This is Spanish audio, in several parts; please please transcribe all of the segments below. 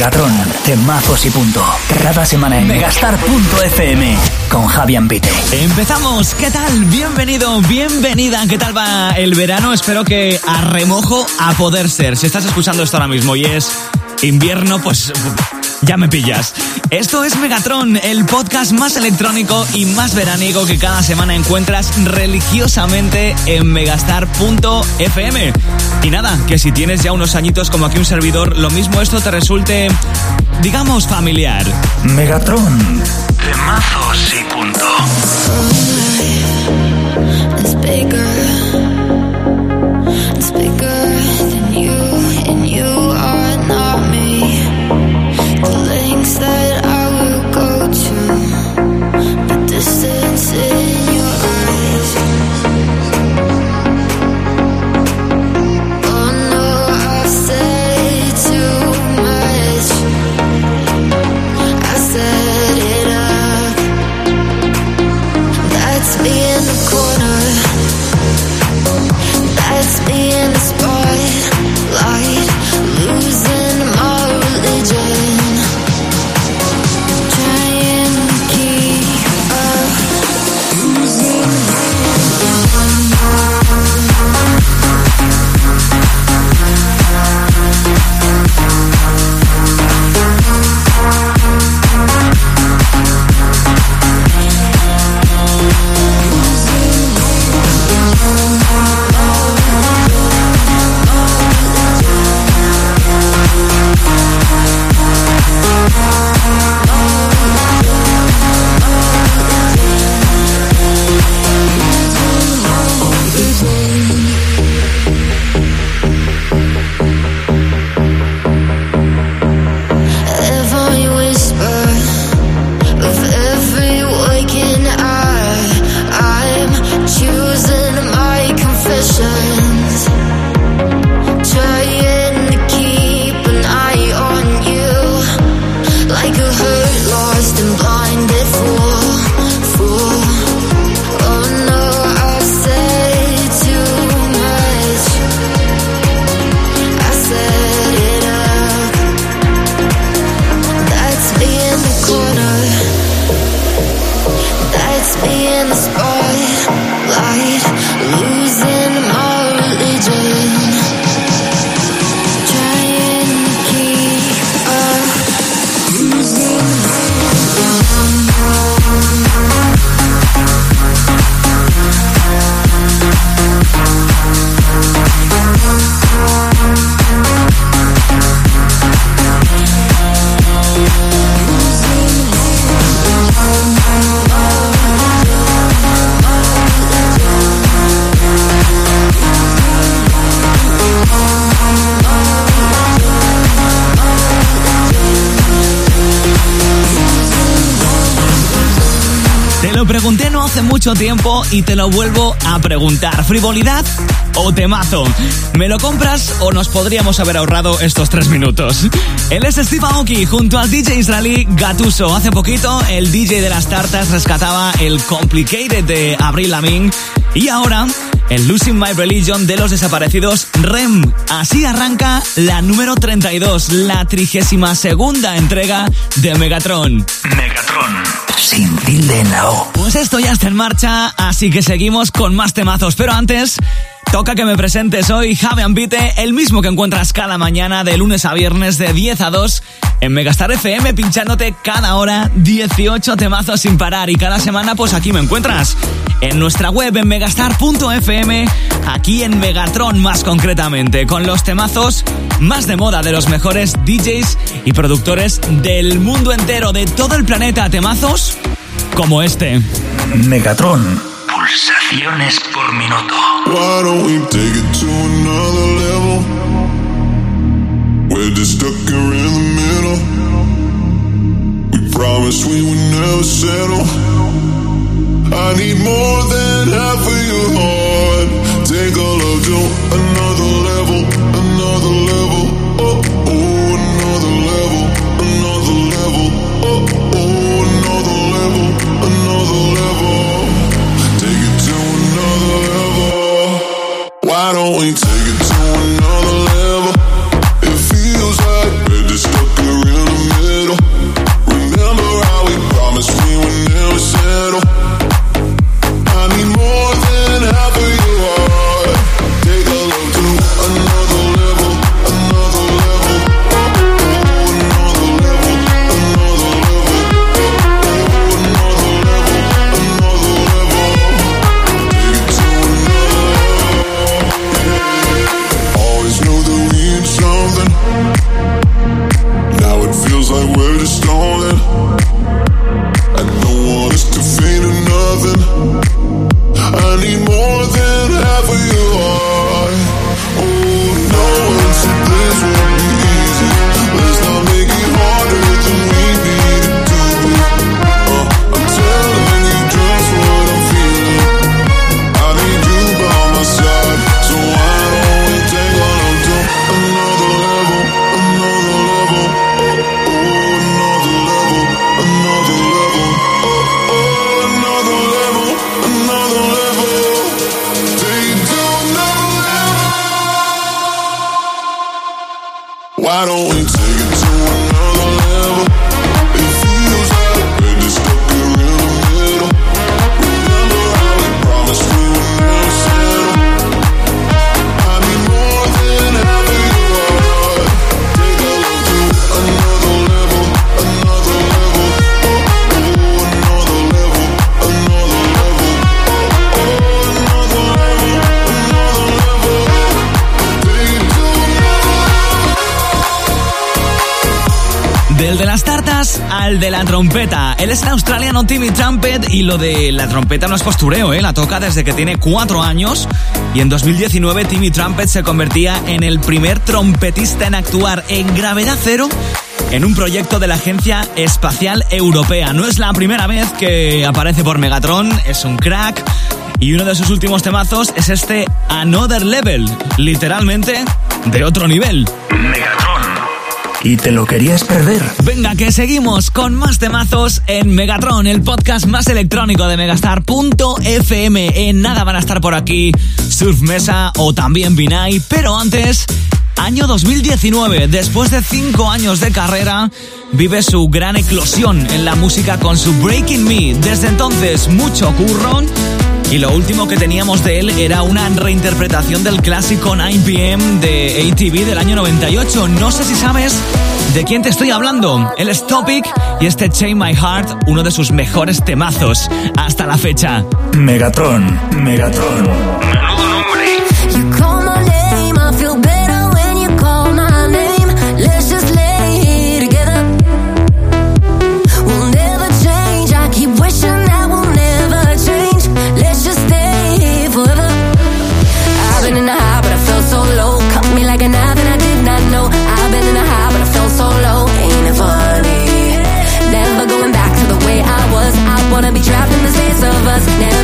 Megatron, temazos y punto. Cada semana en megastar.fm con Javier Pite. Empezamos. ¿Qué tal? Bienvenido, bienvenida. ¿Qué tal va el verano? Espero que a remojo a poder ser. Si estás escuchando esto ahora mismo y es invierno, pues ya me pillas. Esto es Megatron, el podcast más electrónico y más veránico que cada semana encuentras religiosamente en megastar.fm. Y nada, que si tienes ya unos añitos como aquí un servidor, lo mismo esto te resulte, digamos, familiar. Megatron. Temazos y punto. me in the spotlight. Mucho tiempo y te lo vuelvo a preguntar. ¿Frivolidad o temazo? ¿Me lo compras o nos podríamos haber ahorrado estos tres minutos? Él es Steve Aoki junto al DJ israelí Gatuso. Hace poquito el DJ de las tartas rescataba el Complicated de Abril Lamin y ahora el Losing My Religion de los desaparecidos REM. Así arranca la número 32, la trigésima segunda entrega de Megatron. Megatron sin tilde en la O. Pues esto ya está en marcha, así que seguimos con más temazos. Pero antes, toca que me presentes hoy Javi Ambite, el mismo que encuentras cada mañana de lunes a viernes de 10 a 2 en Megastar FM, pinchándote cada hora 18 temazos sin parar. Y cada semana, pues aquí me encuentras. En nuestra web en megastar.fm, aquí en Megatron más concretamente, con los temazos más de moda de los mejores DJs y productores del mundo entero, de todo el planeta. Temazos como este. Megatron. Pulsaciones por minuto. Why don't we take it to another level? We're just stuck here in the middle. We promised we would never settle. I need more than half of your heart. Take a love to another level, another level. Oh, oh, another level, tartas al de la trompeta. Él es el australiano Timmy Trumpet y lo de la trompeta no es postureo, ¿eh? La toca desde que tiene cuatro años y en 2019 Timmy Trumpet se convertía en el primer trompetista en actuar en gravedad cero en un proyecto de la Agencia Espacial Europea. No es la primera vez que aparece por Megatron, es un crack. Y uno de sus últimos temazos es este Another Level, literalmente de otro nivel. Megatron. ¿Y te lo querías perder? Venga, que seguimos con más temazos en Megatron, el podcast más electrónico de Megastar.fm. En nada van a estar por aquí Surf Mesa o también Binay, pero antes Año 2019, después de 5 años de carrera, vive su gran eclosión en la música con su Breaking Me. Desde entonces, mucho curro. Y lo último que teníamos de él era una reinterpretación del clásico 9pm de ATV del año 98. No sé si sabes de quién te estoy hablando. Él es Topic y este Chain My Heart, uno de sus mejores temazos hasta la fecha. Megatron, Megatron. wanna be trapped in the space of us. Now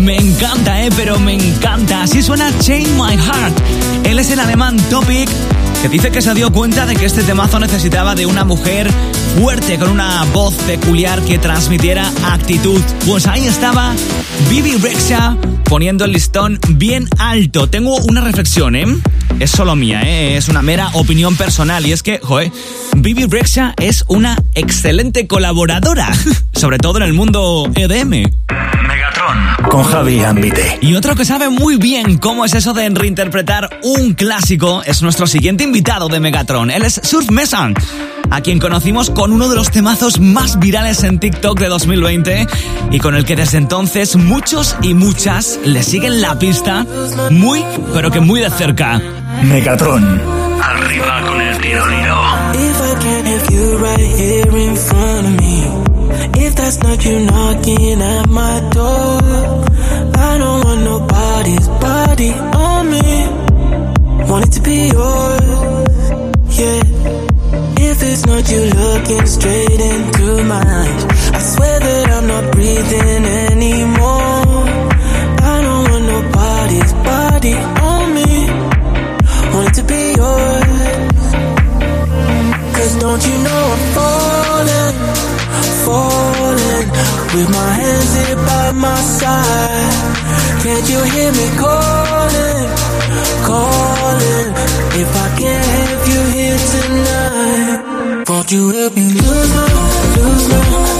Me encanta, eh, pero me encanta. Así suena Change My Heart. Él es el alemán Topic Dice que se dio cuenta de que este temazo necesitaba de una mujer fuerte, con una voz peculiar que transmitiera actitud. Pues ahí estaba Bibi Rexha poniendo el listón bien alto. Tengo una reflexión, ¿eh? Es solo mía, ¿eh? Es una mera opinión personal. Y es que, joder, Bibi Rexha es una excelente colaboradora, sobre todo en el mundo EDM con Javi Ambite. Y otro que sabe muy bien cómo es eso de reinterpretar un clásico es nuestro siguiente invitado de Megatron. Él es Surf Mesan, a quien conocimos con uno de los temazos más virales en TikTok de 2020 y con el que desde entonces muchos y muchas le siguen la pista muy, pero que muy de cerca. Megatron. Arriba con el tiro If that's not you knocking at my door, I don't want nobody's body on me. Want it to be yours, If it's not you looking straight into my eyes, I swear that I'm not breathing anymore. I don't want nobody's body on me. Want it to be yours. Cause don't you know I'm falling, falling. With my hands here by my side. Can't you hear me calling, calling? If I can't you're here tonight. Won't you help me lose my, lose my?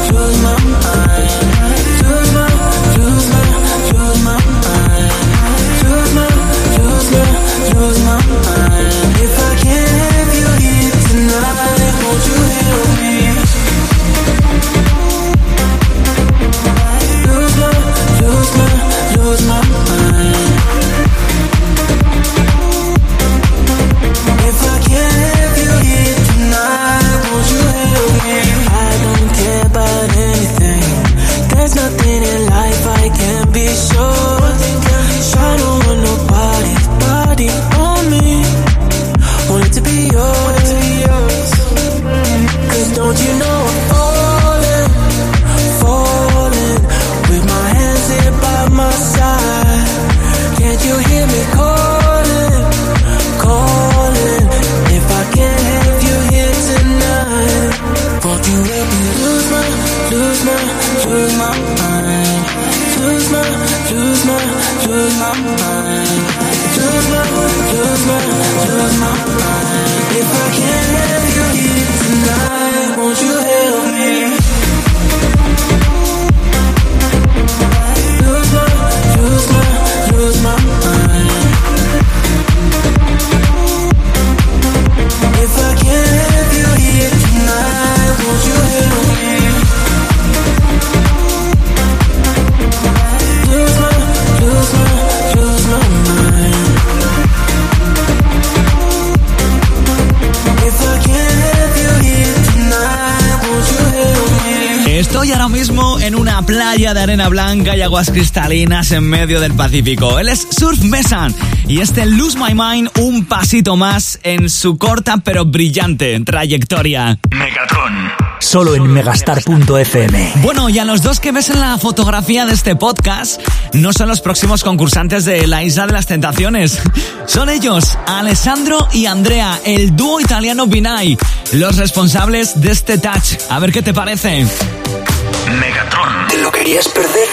playa de arena blanca y aguas cristalinas en medio del Pacífico. Él es Surf Mesan y este Lose My Mind un pasito más en su corta pero brillante trayectoria. Megatron. Solo en megastar.fm. Bueno, y a los dos que ves en la fotografía de este podcast, no son los próximos concursantes de La Isla de las Tentaciones. Son ellos, Alessandro y Andrea, el dúo italiano Binay, los responsables de este touch. A ver qué te parece. Megatron. ¿Te lo querías perder?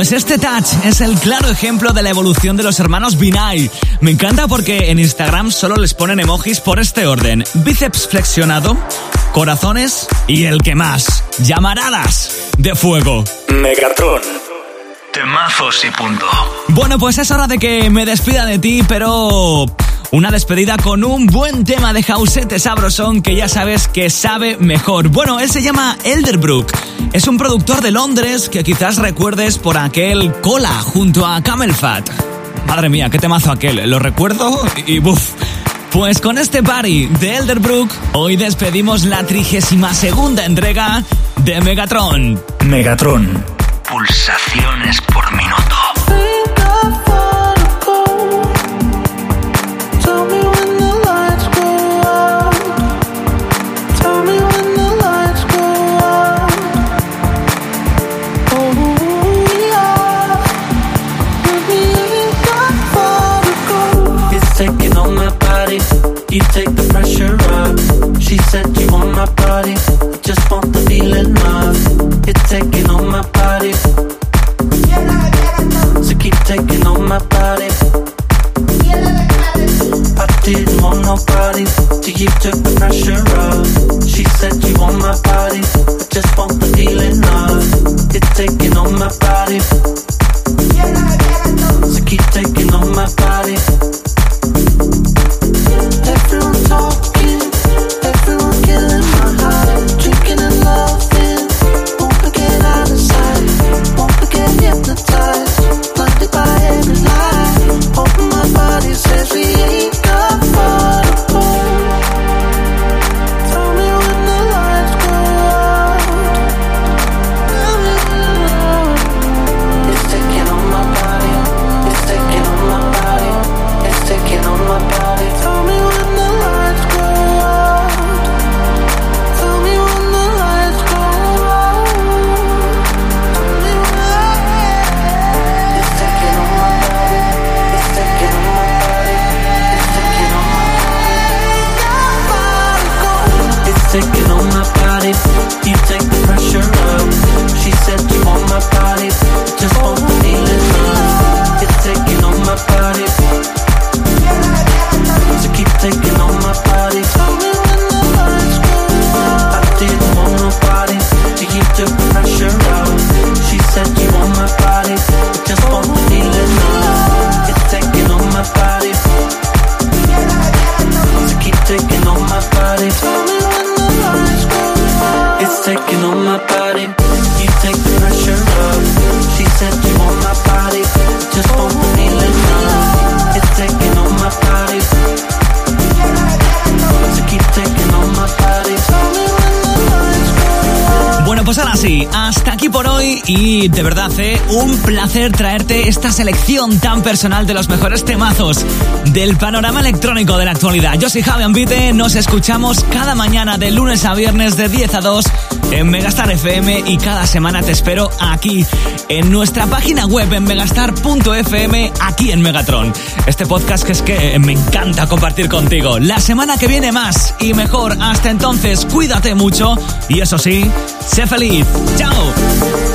Pues este Touch es el claro ejemplo de la evolución de los hermanos Binay. Me encanta porque en Instagram solo les ponen emojis por este orden: bíceps flexionado, corazones y el que más, llamaradas de fuego. Megatron. Temazos y punto. Bueno, pues es hora de que me despida de ti, pero una despedida con un buen tema de Jausete Sabrosón que ya sabes que sabe mejor. Bueno, él se llama Elderbrook. Es un productor de Londres que quizás recuerdes por aquel cola junto a Camel Fat. Madre mía, qué temazo aquel. Lo recuerdo y buf. Pues con este party de Elderbrook, hoy despedimos la trigésima segunda entrega de Megatron. Megatron. Pulsaciones the pressure. She said you want my body. Just want the feeling of it taking on my body. So keep taking on my body. así y de verdad, ¿eh? un placer traerte esta selección tan personal de los mejores temazos del panorama electrónico de la actualidad. Yo soy Javi Ambite, nos escuchamos cada mañana de lunes a viernes de 10 a 2 en Megastar FM y cada semana te espero aquí en nuestra página web en megastar.fm aquí en Megatron. Este podcast que es que me encanta compartir contigo. La semana que viene más y mejor. Hasta entonces, cuídate mucho y eso sí, sé feliz. ¡Chao!